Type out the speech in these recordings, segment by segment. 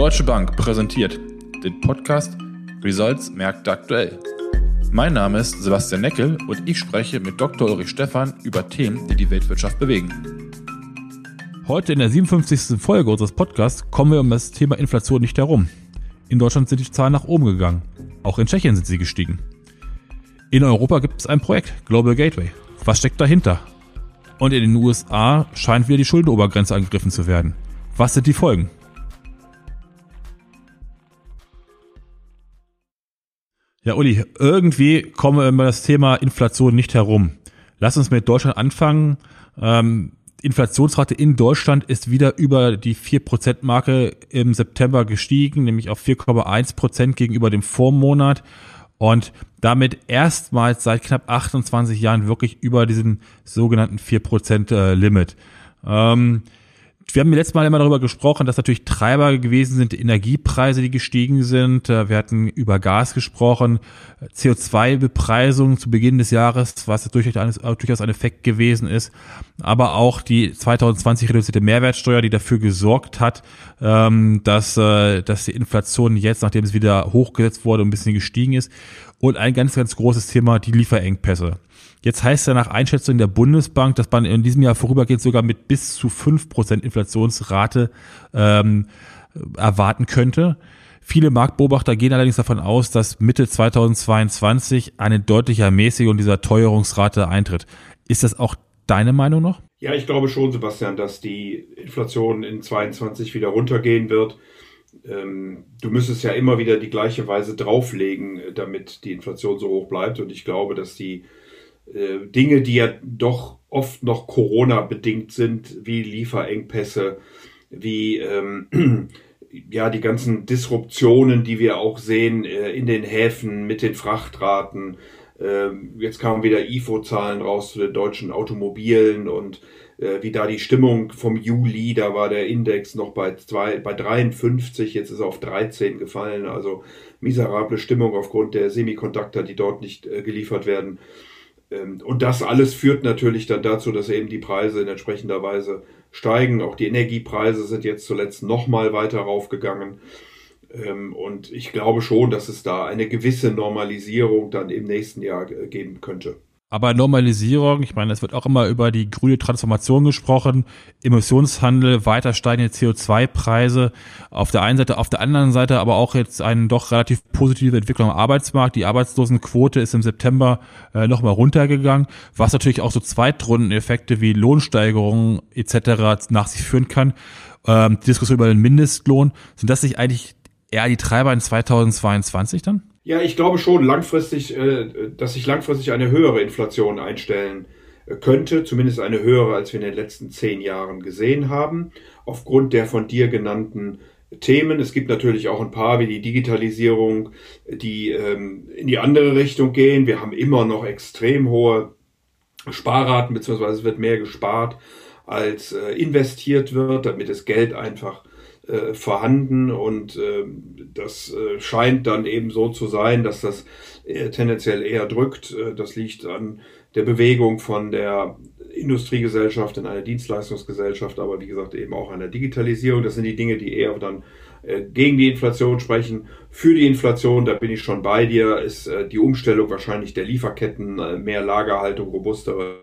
Deutsche Bank präsentiert den Podcast Results Märkte aktuell. Mein Name ist Sebastian Neckel und ich spreche mit Dr. Ulrich Stephan über Themen, die die Weltwirtschaft bewegen. Heute in der 57. Folge unseres Podcasts kommen wir um das Thema Inflation nicht herum. In Deutschland sind die Zahlen nach oben gegangen. Auch in Tschechien sind sie gestiegen. In Europa gibt es ein Projekt, Global Gateway. Was steckt dahinter? Und in den USA scheint wieder die Schuldenobergrenze angegriffen zu werden. Was sind die Folgen? Ja, Uli, irgendwie kommen wir über das Thema Inflation nicht herum. Lass uns mit Deutschland anfangen. Ähm, Inflationsrate in Deutschland ist wieder über die 4%-Marke im September gestiegen, nämlich auf 4,1 Prozent gegenüber dem Vormonat und damit erstmals seit knapp 28 Jahren wirklich über diesem sogenannten 4%-Limit. Äh, ähm, wir haben letztes Mal immer darüber gesprochen, dass natürlich Treiber gewesen sind, Energiepreise, die gestiegen sind. Äh, wir hatten über Gas gesprochen, CO2-Bepreisung zu Beginn des Jahres, was durchaus ein Effekt gewesen ist. Aber auch die 2020 reduzierte Mehrwertsteuer, die dafür gesorgt hat, ähm, dass, äh, dass die Inflation jetzt, nachdem es wieder hochgesetzt wurde, ein bisschen gestiegen ist. Und ein ganz, ganz großes Thema, die Lieferengpässe. Jetzt heißt ja nach Einschätzung der Bundesbank, dass man in diesem Jahr vorübergehend sogar mit bis zu fünf Prozent Inflationsrate ähm, erwarten könnte. Viele Marktbeobachter gehen allerdings davon aus, dass Mitte 2022 eine deutliche Ermäßigung dieser Teuerungsrate eintritt. Ist das auch deine Meinung noch? Ja, ich glaube schon, Sebastian, dass die Inflation in 22 wieder runtergehen wird. Ähm, du müsstest ja immer wieder die gleiche Weise drauflegen, damit die Inflation so hoch bleibt. Und ich glaube, dass die äh, Dinge, die ja doch oft noch Corona-bedingt sind, wie Lieferengpässe, wie ähm, ja die ganzen Disruptionen, die wir auch sehen äh, in den Häfen mit den Frachtraten. Äh, jetzt kamen wieder IFO-Zahlen raus zu den deutschen Automobilen und äh, wie da die Stimmung vom Juli, da war der Index noch bei, zwei, bei 53, jetzt ist er auf 13 gefallen, also miserable Stimmung aufgrund der Semiconductor, die dort nicht äh, geliefert werden. Ähm, und das alles führt natürlich dann dazu, dass eben die Preise in entsprechender Weise steigen. Auch die Energiepreise sind jetzt zuletzt nochmal weiter raufgegangen. Ähm, und ich glaube schon, dass es da eine gewisse Normalisierung dann im nächsten Jahr äh, geben könnte. Aber Normalisierung, ich meine, es wird auch immer über die grüne Transformation gesprochen, Emissionshandel, weiter steigende CO2-Preise auf der einen Seite, auf der anderen Seite aber auch jetzt eine doch relativ positive Entwicklung am Arbeitsmarkt. Die Arbeitslosenquote ist im September äh, nochmal runtergegangen, was natürlich auch so Zweitrundeneffekte wie Lohnsteigerungen etc. nach sich führen kann. Ähm, die Diskussion über den Mindestlohn, sind das nicht eigentlich eher die Treiber in 2022 dann? Ja, ich glaube schon langfristig, äh, dass sich langfristig eine höhere Inflation einstellen äh, könnte, zumindest eine höhere, als wir in den letzten zehn Jahren gesehen haben, aufgrund der von dir genannten Themen. Es gibt natürlich auch ein paar wie die Digitalisierung, die ähm, in die andere Richtung gehen. Wir haben immer noch extrem hohe Sparraten, beziehungsweise es wird mehr gespart, als äh, investiert wird, damit das Geld einfach äh, vorhanden und äh, das äh, scheint dann eben so zu sein, dass das äh, tendenziell eher drückt. Äh, das liegt an der Bewegung von der Industriegesellschaft in eine Dienstleistungsgesellschaft, aber wie gesagt eben auch an der Digitalisierung. Das sind die Dinge, die eher dann äh, gegen die Inflation sprechen. Für die Inflation, da bin ich schon bei dir, ist die Umstellung wahrscheinlich der Lieferketten, mehr Lagerhaltung, robustere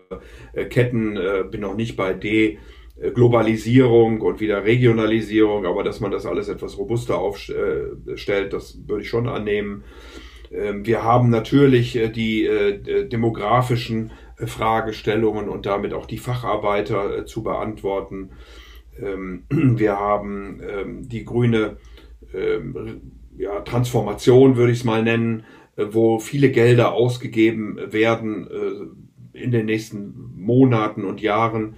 Ketten, bin noch nicht bei D Globalisierung und wieder Regionalisierung, aber dass man das alles etwas robuster aufstellt, das würde ich schon annehmen. Ähm, wir haben natürlich äh, die äh, demografischen Fragestellungen und damit auch die Facharbeiter zu beantworten. Ähm, wir haben ähm, die grüne Transformation, würde ich es mal nennen, wo viele Gelder ausgegeben werden in den nächsten Monaten und Jahren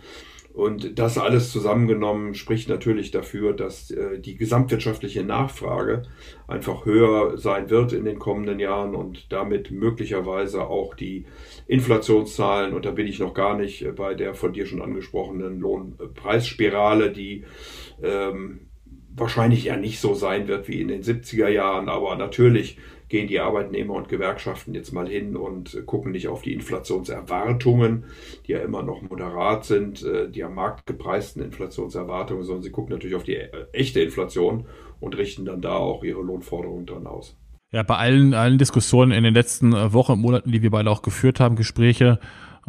und das alles zusammengenommen spricht natürlich dafür, dass äh, die gesamtwirtschaftliche Nachfrage einfach höher sein wird in den kommenden Jahren und damit möglicherweise auch die Inflationszahlen. Und da bin ich noch gar nicht äh, bei der von dir schon angesprochenen Lohnpreisspirale, die ähm, wahrscheinlich ja nicht so sein wird wie in den 70er Jahren, aber natürlich gehen die Arbeitnehmer und Gewerkschaften jetzt mal hin und gucken nicht auf die Inflationserwartungen, die ja immer noch moderat sind, äh, die am Markt gepreisten Inflationserwartungen, sondern sie gucken natürlich auf die äh, echte Inflation und richten dann da auch ihre Lohnforderungen dran aus. Ja, bei allen, allen Diskussionen in den letzten äh, Wochen Monaten, die wir beide auch geführt haben, Gespräche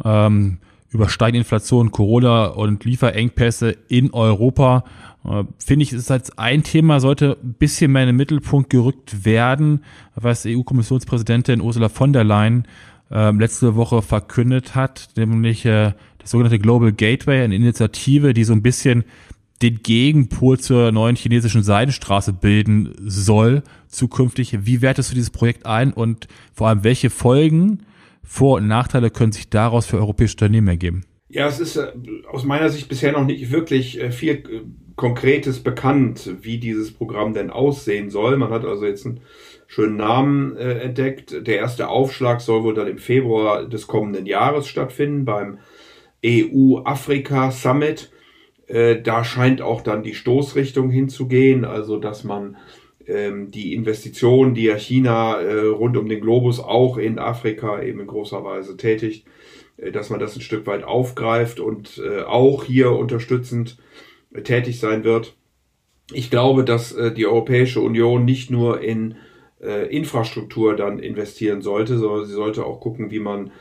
ähm, über steigende Inflation, Corona und Lieferengpässe in Europa, äh, finde ich, ist als ein Thema, sollte ein bisschen mehr in den Mittelpunkt gerückt werden, was EU-Kommissionspräsidentin Ursula von der Leyen äh, letzte Woche verkündet hat, nämlich äh, das sogenannte Global Gateway, eine Initiative, die so ein bisschen den Gegenpol zur neuen chinesischen Seidenstraße bilden soll zukünftig. Wie wertest du dieses Projekt ein und vor allem welche Folgen, Vor- und Nachteile können sich daraus für europäische Unternehmen ergeben? Ja, es ist äh, aus meiner Sicht bisher noch nicht wirklich äh, viel äh, Konkretes bekannt, wie dieses Programm denn aussehen soll. Man hat also jetzt einen schönen Namen entdeckt. Der erste Aufschlag soll wohl dann im Februar des kommenden Jahres stattfinden beim EU-Afrika Summit. Äh, da scheint auch dann die Stoßrichtung hinzugehen, also dass man die Investitionen, die ja China äh, rund um den Globus auch in Afrika eben in großer Weise tätigt, äh, dass man das ein Stück weit aufgreift und äh, auch hier unterstützend tätig sein wird. Ich glaube, dass die Europäische Union nicht nur in Infrastruktur dann investieren sollte, sondern sie sollte auch gucken, wie man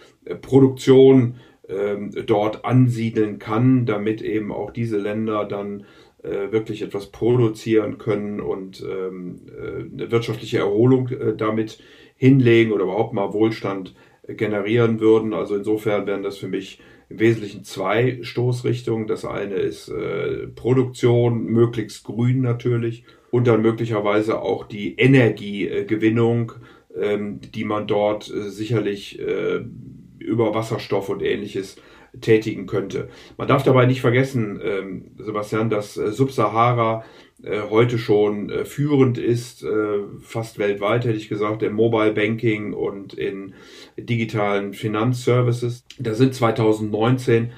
Produktion ähm, dort ansiedeln kann, damit eben auch diese Länder dann äh, wirklich etwas produzieren können und ähm, äh, eine wirtschaftliche Erholung äh, damit hinlegen oder überhaupt mal Wohlstand generieren würden. Also insofern wären das für mich im Wesentlichen zwei Stoßrichtungen. Das eine ist äh, Produktion, möglichst grün natürlich, und dann möglicherweise auch die Energiegewinnung, ähm, die man dort äh, sicherlich äh, über Wasserstoff und ähnliches tätigen könnte. Man darf dabei nicht vergessen, ähm, Sebastian, dass äh, Subsahara äh, heute schon äh, führend ist, äh, fast weltweit hätte ich gesagt, im Mobile Banking und in digitalen Finanzservices. Da sind 2019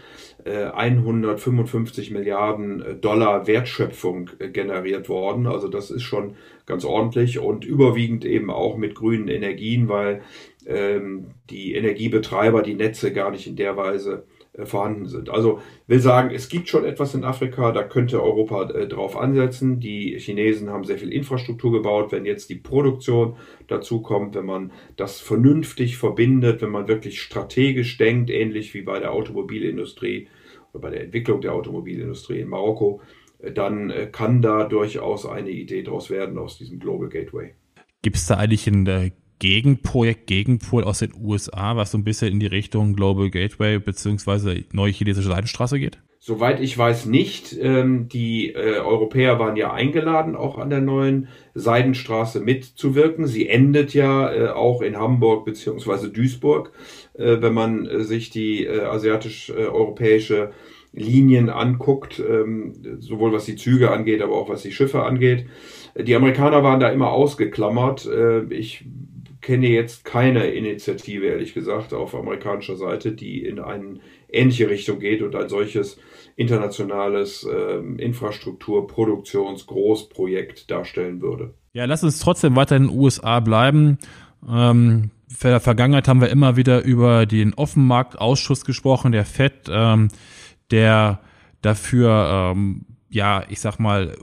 155 äh, Milliarden äh, Dollar Wertschöpfung generiert worden. Also das ist schon ganz ordentlich und überwiegend eben auch mit grünen Energien, weil ähm, die Energiebetreiber die Netze gar nicht in der Weise vorhanden sind. Also will sagen, es gibt schon etwas in Afrika, da könnte Europa äh, drauf ansetzen. Die Chinesen haben sehr viel Infrastruktur gebaut. Wenn jetzt die Produktion dazu kommt, wenn man das vernünftig verbindet, wenn man wirklich strategisch denkt, ähnlich wie bei der Automobilindustrie oder bei der Entwicklung der Automobilindustrie in Marokko, äh, dann äh, kann da durchaus eine Idee daraus werden aus diesem Global Gateway. Gibt es da eigentlich ein Gegenprojekt, Gegenpol aus den USA, was so ein bisschen in die Richtung Global Gateway beziehungsweise neue chinesische Seidenstraße geht? Soweit ich weiß nicht. Ähm, die äh, Europäer waren ja eingeladen, auch an der neuen Seidenstraße mitzuwirken. Sie endet ja äh, auch in Hamburg beziehungsweise Duisburg, äh, wenn man sich die asiatisch-europäische Linien anguckt, ähm, sowohl was die Züge angeht, aber auch was die Schiffe angeht. Die Amerikaner waren da immer ausgeklammert. Ich kenne jetzt keine Initiative, ehrlich gesagt, auf amerikanischer Seite, die in eine ähnliche Richtung geht und ein solches internationales ähm, Infrastruktur-, Produktions-, Großprojekt darstellen würde. Ja, lass uns trotzdem weiter in den USA bleiben. Ähm, für der Vergangenheit haben wir immer wieder über den Offenmarktausschuss gesprochen, der FED, ähm, der dafür, ähm, ja, ich sag mal,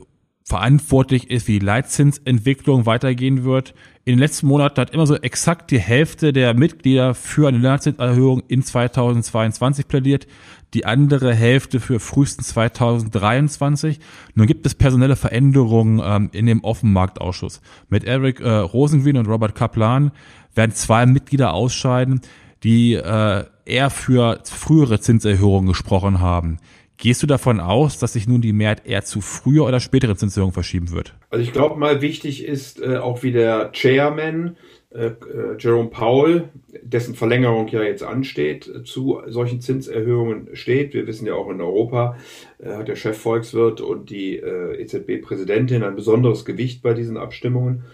verantwortlich ist, wie die Leitzinsentwicklung weitergehen wird. In den letzten Monaten hat immer so exakt die Hälfte der Mitglieder für eine Leitzinserhöhung in 2022 plädiert, die andere Hälfte für frühestens 2023. Nun gibt es personelle Veränderungen ähm, in dem Offenmarktausschuss. Mit Eric äh, Rosengreen und Robert Kaplan werden zwei Mitglieder ausscheiden, die äh, eher für frühere Zinserhöhungen gesprochen haben. Gehst du davon aus, dass sich nun die Mehrheit eher zu früher oder späteren Zinserhöhungen verschieben wird? Also ich glaube mal, wichtig ist äh, auch wie der Chairman äh, äh, Jerome Powell, dessen Verlängerung ja jetzt ansteht, äh, zu solchen Zinserhöhungen steht. Wir wissen ja auch in Europa äh, hat der Chefvolkswirt und die äh, EZB-Präsidentin ein besonderes Gewicht bei diesen Abstimmungen.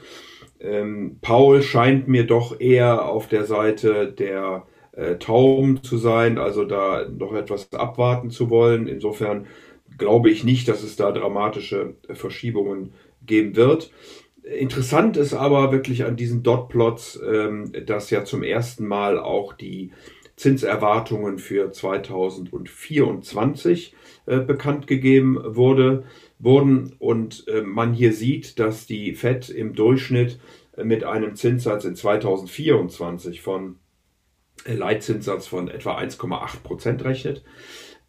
Ähm, Paul scheint mir doch eher auf der Seite der äh, taum zu sein, also da noch etwas abwarten zu wollen. Insofern glaube ich nicht, dass es da dramatische Verschiebungen geben wird. Interessant ist aber wirklich an diesen Dotplots, ähm, dass ja zum ersten Mal auch die Zinserwartungen für 2024 äh, bekannt gegeben wurde, wurden und äh, man hier sieht, dass die Fed im Durchschnitt äh, mit einem Zinssatz in 2024 von Leitzinssatz von etwa 1,8 Prozent rechnet.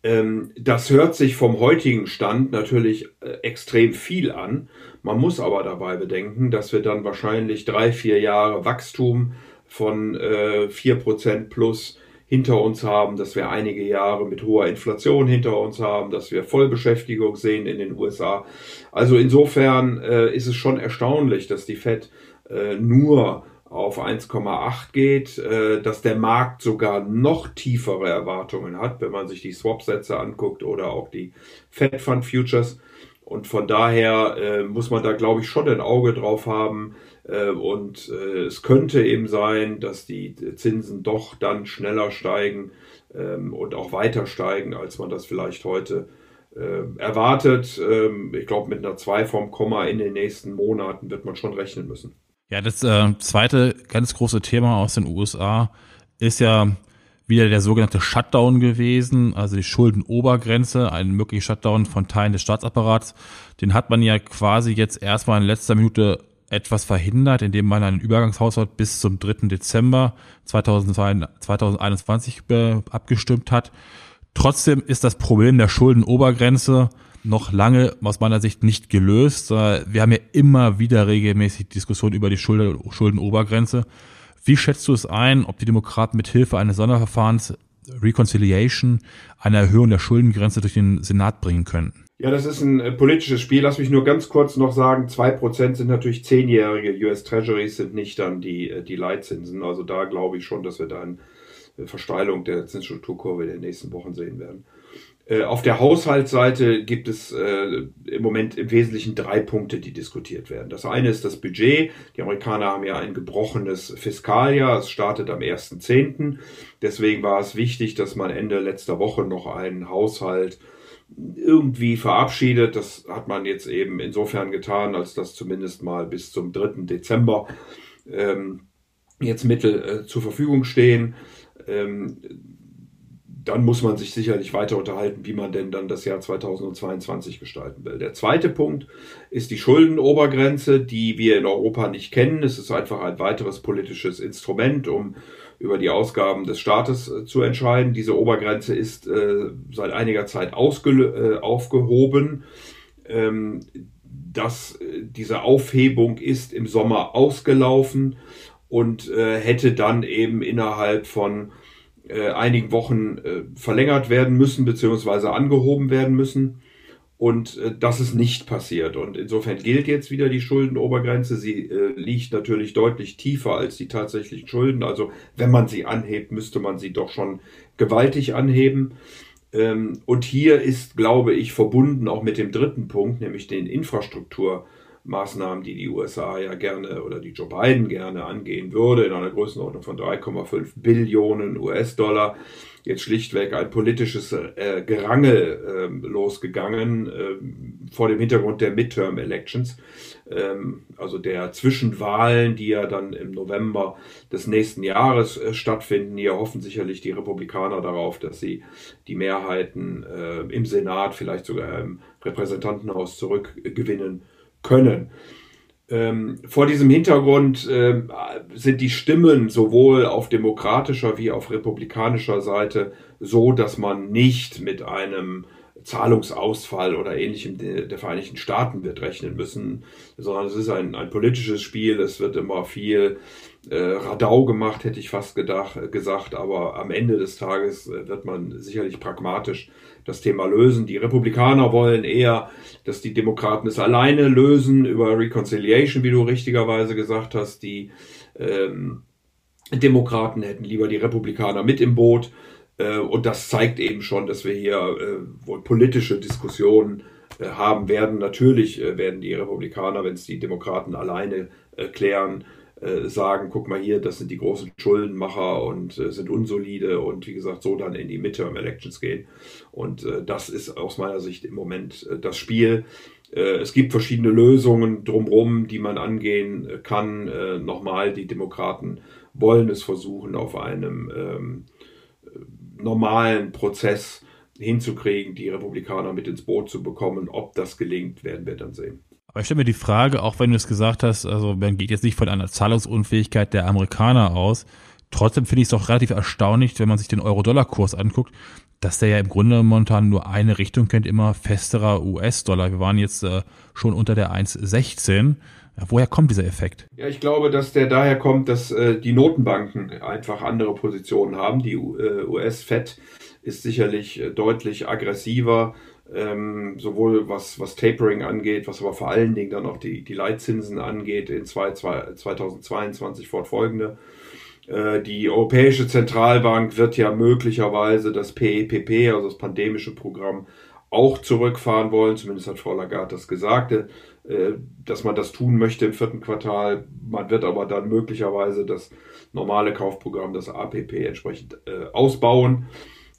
Ähm, das hört sich vom heutigen Stand natürlich äh, extrem viel an. Man muss aber dabei bedenken, dass wir dann wahrscheinlich drei, vier Jahre Wachstum von äh, vier Prozent plus hinter uns haben, dass wir einige Jahre mit hoher Inflation hinter uns haben, dass wir Vollbeschäftigung sehen in den USA. Also insofern äh, ist es schon erstaunlich, dass die Fed äh, nur auf 1,8 geht, äh, dass der Markt sogar noch tiefere Erwartungen hat, wenn man sich die Swap-Sätze anguckt oder auch die Fed Fund Futures. Und von daher äh, muss man da, glaube ich, schon ein Auge drauf haben. Äh, und es könnte eben sein, dass die Zinsen doch dann schneller steigen ähm, und auch weiter steigen, als man das vielleicht heute äh, erwartet. Ähm, ich glaube, mit einer 2 vom Komma in den nächsten Monaten wird man schon rechnen müssen. Ja, das äh, zweite ganz große Thema aus den USA ist ja wieder der sogenannte Shutdown gewesen, also die Schuldenobergrenze, ein möglicher Shutdown von Teilen des Staatsapparats. Den hat man ja quasi jetzt erstmal in letzter Minute etwas verhindert, indem man einen Übergangshaushalt bis zum 3. Dezember 2021 abgestimmt hat. Trotzdem ist das Problem der Schuldenobergrenze noch lange aus meiner Sicht nicht gelöst. Äh, wir haben ja immer wieder regelmäßig Diskussionen über die Schuldenobergrenze. Wie schätzt du es ein, ob die Demokraten mit Hilfe eines Sonderverfahrens Reconciliation eine Erhöhung der Schuldengrenze durch den Senat bringen könnten? Ja, das ist ein äh, politisches Spiel. Lass mich nur ganz kurz noch sagen, zwei Prozent sind natürlich zehnjährige US Treasuries, sind nicht dann die, äh, die Leitzinsen. Also da glaube ich schon, dass wir da eine Versteilung der Zinsstrukturkurve in den nächsten Wochen sehen werden. Äh, auf der Haushaltsseite gibt es äh, im Moment im Wesentlichen drei Punkte, die diskutiert werden. Das eine ist das Budget. Die Amerikaner haben ja ein gebrochenes Fiskaljahr. Es startet am 1.10. Deswegen war es wichtig, dass man Ende letzter Woche noch einen Haushalt irgendwie verabschiedet. Das hat man jetzt eben insofern getan, als dass zumindest mal bis zum 3. Dezember ähm, jetzt Mittel äh, zur Verfügung stehen. Ähm, dann muss man sich sicherlich weiter unterhalten, wie man denn dann das Jahr 2022 gestalten will. Der zweite Punkt ist die Schuldenobergrenze, die wir in Europa nicht kennen. Es ist einfach ein weiteres politisches Instrument, um über die Ausgaben des Staates äh, zu entscheiden. Diese Obergrenze ist äh, seit einiger Zeit äh, aufgehoben. Ähm, dass äh, diese Aufhebung ist im Sommer ausgelaufen und äh, hätte dann eben innerhalb von äh, einigen Wochen äh, verlängert werden müssen beziehungsweise angehoben werden müssen. Und äh, das ist nicht passiert. Und insofern gilt jetzt wieder die Schuldenobergrenze. Sie äh, liegt natürlich deutlich tiefer als die tatsächlichen Schulden. Also wenn man sie anhebt, müsste man sie doch schon gewaltig anheben. Ähm, und hier ist, glaube ich, verbunden auch mit dem dritten Punkt, nämlich den Infrastruktur. Maßnahmen, die die USA ja gerne oder die Joe Biden gerne angehen würde, in einer Größenordnung von 3,5 Billionen US-Dollar. Jetzt schlichtweg ein politisches äh, Gerangel äh, losgegangen äh, vor dem Hintergrund der Midterm Elections, ähm, also der Zwischenwahlen, die ja dann im November des nächsten Jahres äh, stattfinden. Hier hoffen sicherlich die Republikaner darauf, dass sie die Mehrheiten äh, im Senat, vielleicht sogar im Repräsentantenhaus zurückgewinnen können. Ähm, vor diesem Hintergrund äh, sind die Stimmen sowohl auf demokratischer wie auf republikanischer Seite so, dass man nicht mit einem Zahlungsausfall oder ähnlichem der Vereinigten Staaten wird rechnen müssen, sondern es ist ein, ein politisches Spiel. Es wird immer viel Radau gemacht, hätte ich fast gedacht, gesagt, aber am Ende des Tages äh, wird man sicherlich pragmatisch das Thema lösen. Die Republikaner wollen eher, dass die Demokraten es alleine lösen über Reconciliation, wie du richtigerweise gesagt hast. Die ähm, Demokraten hätten lieber die Republikaner mit im Boot. Äh, und das zeigt eben schon, dass wir hier äh, wohl politische Diskussionen äh, haben werden. Natürlich äh, werden die Republikaner, wenn es die Demokraten alleine äh, klären, äh, sagen, guck mal hier, das sind die großen Schuldenmacher und äh, sind unsolide und wie gesagt, so dann in die Midterm Elections gehen. Und äh, das ist aus meiner Sicht im Moment äh, das Spiel. Äh, es gibt verschiedene Lösungen drumherum, die man angehen kann. Nochmal, die Demokraten wollen es versuchen, auf einem ähm, normalen Prozess hinzukriegen, die Republikaner mit ins Boot zu bekommen. Ob das gelingt, werden wir dann sehen. Aber ich stelle mir die Frage, auch wenn du es gesagt hast, also man geht jetzt nicht von einer Zahlungsunfähigkeit der Amerikaner aus. Trotzdem finde ich es doch relativ erstaunlich, wenn man sich den Euro-Dollar-Kurs anguckt, dass der ja im Grunde momentan nur eine Richtung kennt, immer festerer US-Dollar. Wir waren jetzt äh, schon unter der 1,16. Ja, woher kommt dieser Effekt? Ja, ich glaube, dass der daher kommt, dass äh, die Notenbanken einfach andere Positionen haben. Die äh, US-Fed ist sicherlich äh, deutlich aggressiver, ähm, sowohl was, was Tapering angeht, was aber vor allen Dingen dann auch die, die Leitzinsen angeht in zwei, zwei, 2022 fortfolgende. Äh, die Europäische Zentralbank wird ja möglicherweise das PEPP, also das pandemische Programm, auch zurückfahren wollen. Zumindest hat Frau Lagarde das gesagt, äh, dass man das tun möchte im vierten Quartal. Man wird aber dann möglicherweise das normale Kaufprogramm, das APP, entsprechend äh, ausbauen.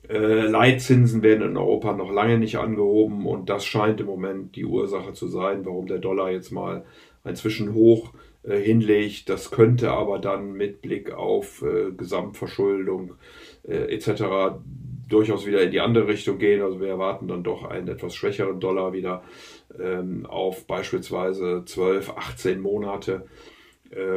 Leitzinsen werden in Europa noch lange nicht angehoben und das scheint im Moment die Ursache zu sein, warum der Dollar jetzt mal ein Zwischenhoch hinlegt. Das könnte aber dann mit Blick auf Gesamtverschuldung etc durchaus wieder in die andere Richtung gehen. Also wir erwarten dann doch einen etwas schwächeren Dollar wieder ähm, auf beispielsweise 12, 18 Monate äh,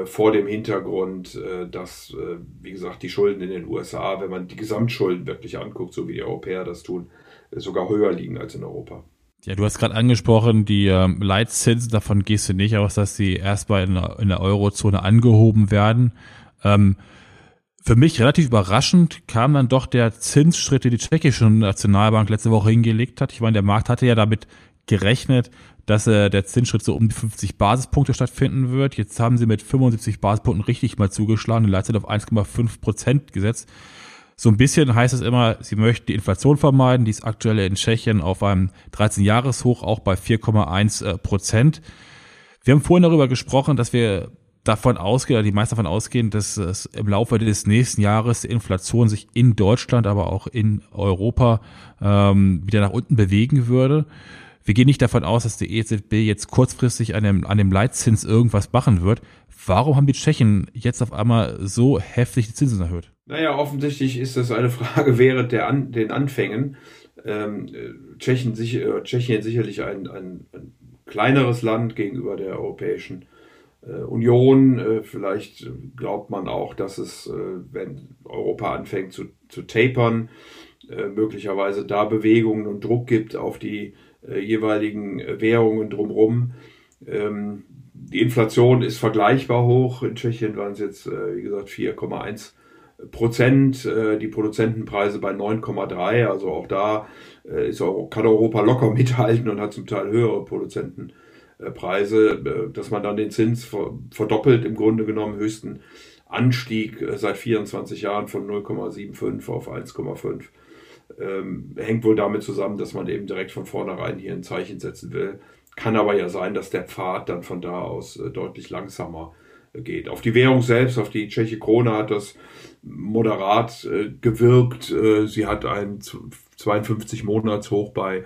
vor dem Hintergrund, äh, dass, äh, wie gesagt, die Schulden in den USA, wenn man die Gesamtschulden wirklich anguckt, so wie die Europäer das tun, sogar höher liegen als in Europa. Ja, du hast gerade angesprochen, die ähm, Leitzinsen, davon gehst du nicht aus, dass sie erstmal in, in der Eurozone angehoben werden. Ähm, für mich relativ überraschend kam dann doch der Zinsschritt, den die tschechische Nationalbank letzte Woche hingelegt hat. Ich meine, der Markt hatte ja damit gerechnet, dass äh, der Zinsschritt so um die 50 Basispunkte stattfinden wird. Jetzt haben sie mit 75 Basispunkten richtig mal zugeschlagen, die Leitzeit auf 1,5 Prozent gesetzt. So ein bisschen heißt es immer, sie möchten die Inflation vermeiden. Die ist aktuell in Tschechien auf einem 13-Jahres-Hoch, auch bei 4,1 äh, Prozent. Wir haben vorhin darüber gesprochen, dass wir davon ausgehen, oder die meisten davon ausgehen, dass es im Laufe des nächsten Jahres die Inflation sich in Deutschland, aber auch in Europa ähm, wieder nach unten bewegen würde. Wir gehen nicht davon aus, dass die EZB jetzt kurzfristig an dem, an dem Leitzins irgendwas machen wird. Warum haben die Tschechen jetzt auf einmal so heftig die Zinsen erhöht? Naja, offensichtlich ist das eine Frage während der an, den Anfängen. Ähm, Tschechien, sicher, Tschechien sicherlich ein, ein, ein kleineres Land gegenüber der Europäischen äh, Union. Äh, vielleicht glaubt man auch, dass es, äh, wenn Europa anfängt zu, zu tapern, möglicherweise da Bewegungen und Druck gibt auf die jeweiligen Währungen drumherum. Ähm, die Inflation ist vergleichbar hoch. In Tschechien waren es jetzt, wie gesagt, 4,1 Prozent. Die Produzentenpreise bei 9,3. Also auch da ist, kann Europa locker mithalten und hat zum Teil höhere Produzentenpreise. Äh, Preise, äh, dass man dann den Zins verdoppelt, im Grunde genommen höchsten Anstieg äh, seit 24 Jahren von 0,75 auf 1,5. Ähm, hängt wohl damit zusammen, dass man eben direkt von vornherein hier ein Zeichen setzen will. Kann aber ja sein, dass der Pfad dann von da aus äh, deutlich langsamer äh, geht. Auf die Währung selbst, auf die tschechische Krone hat das moderat äh, gewirkt. sie hat ein 52 Monats Hoch bei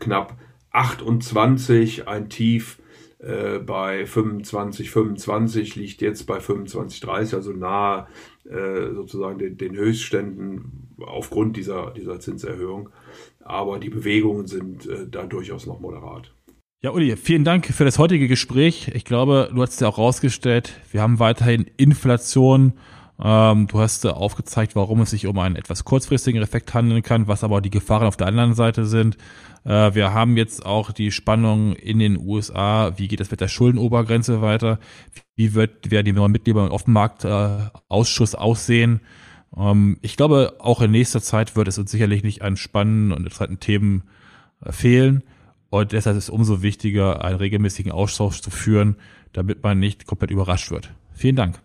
knapp 28, ein Tief äh, bei 25, 25 liegt jetzt bei 25, 30, also nahe äh, sozusagen den, den, Höchstständen aufgrund dieser, dieser Zinserhöhung. Aber die Bewegungen sind äh, da durchaus noch moderat. Ja, Uli, vielen Dank für das heutige Gespräch. Ich glaube, du hast ja auch rausgestellt, wir haben weiterhin Inflation ähm, du hast äh, aufgezeigt, warum es sich um einen etwas kurzfristigen Effekt handeln kann, was aber die Gefahren auf der anderen Seite sind. Äh, wir haben jetzt auch die Spannung in den USA. Wie geht es mit der Schuldenobergrenze weiter? Wie wird, werden die neuen Mitglieder im Offenmarktausschuss äh, aussehen? Ähm, ich glaube, auch in nächster Zeit wird es uns sicherlich nicht an spannenden und interessanten Themen äh, fehlen. Und deshalb ist es umso wichtiger, einen regelmäßigen Austausch zu führen, damit man nicht komplett überrascht wird. Vielen Dank.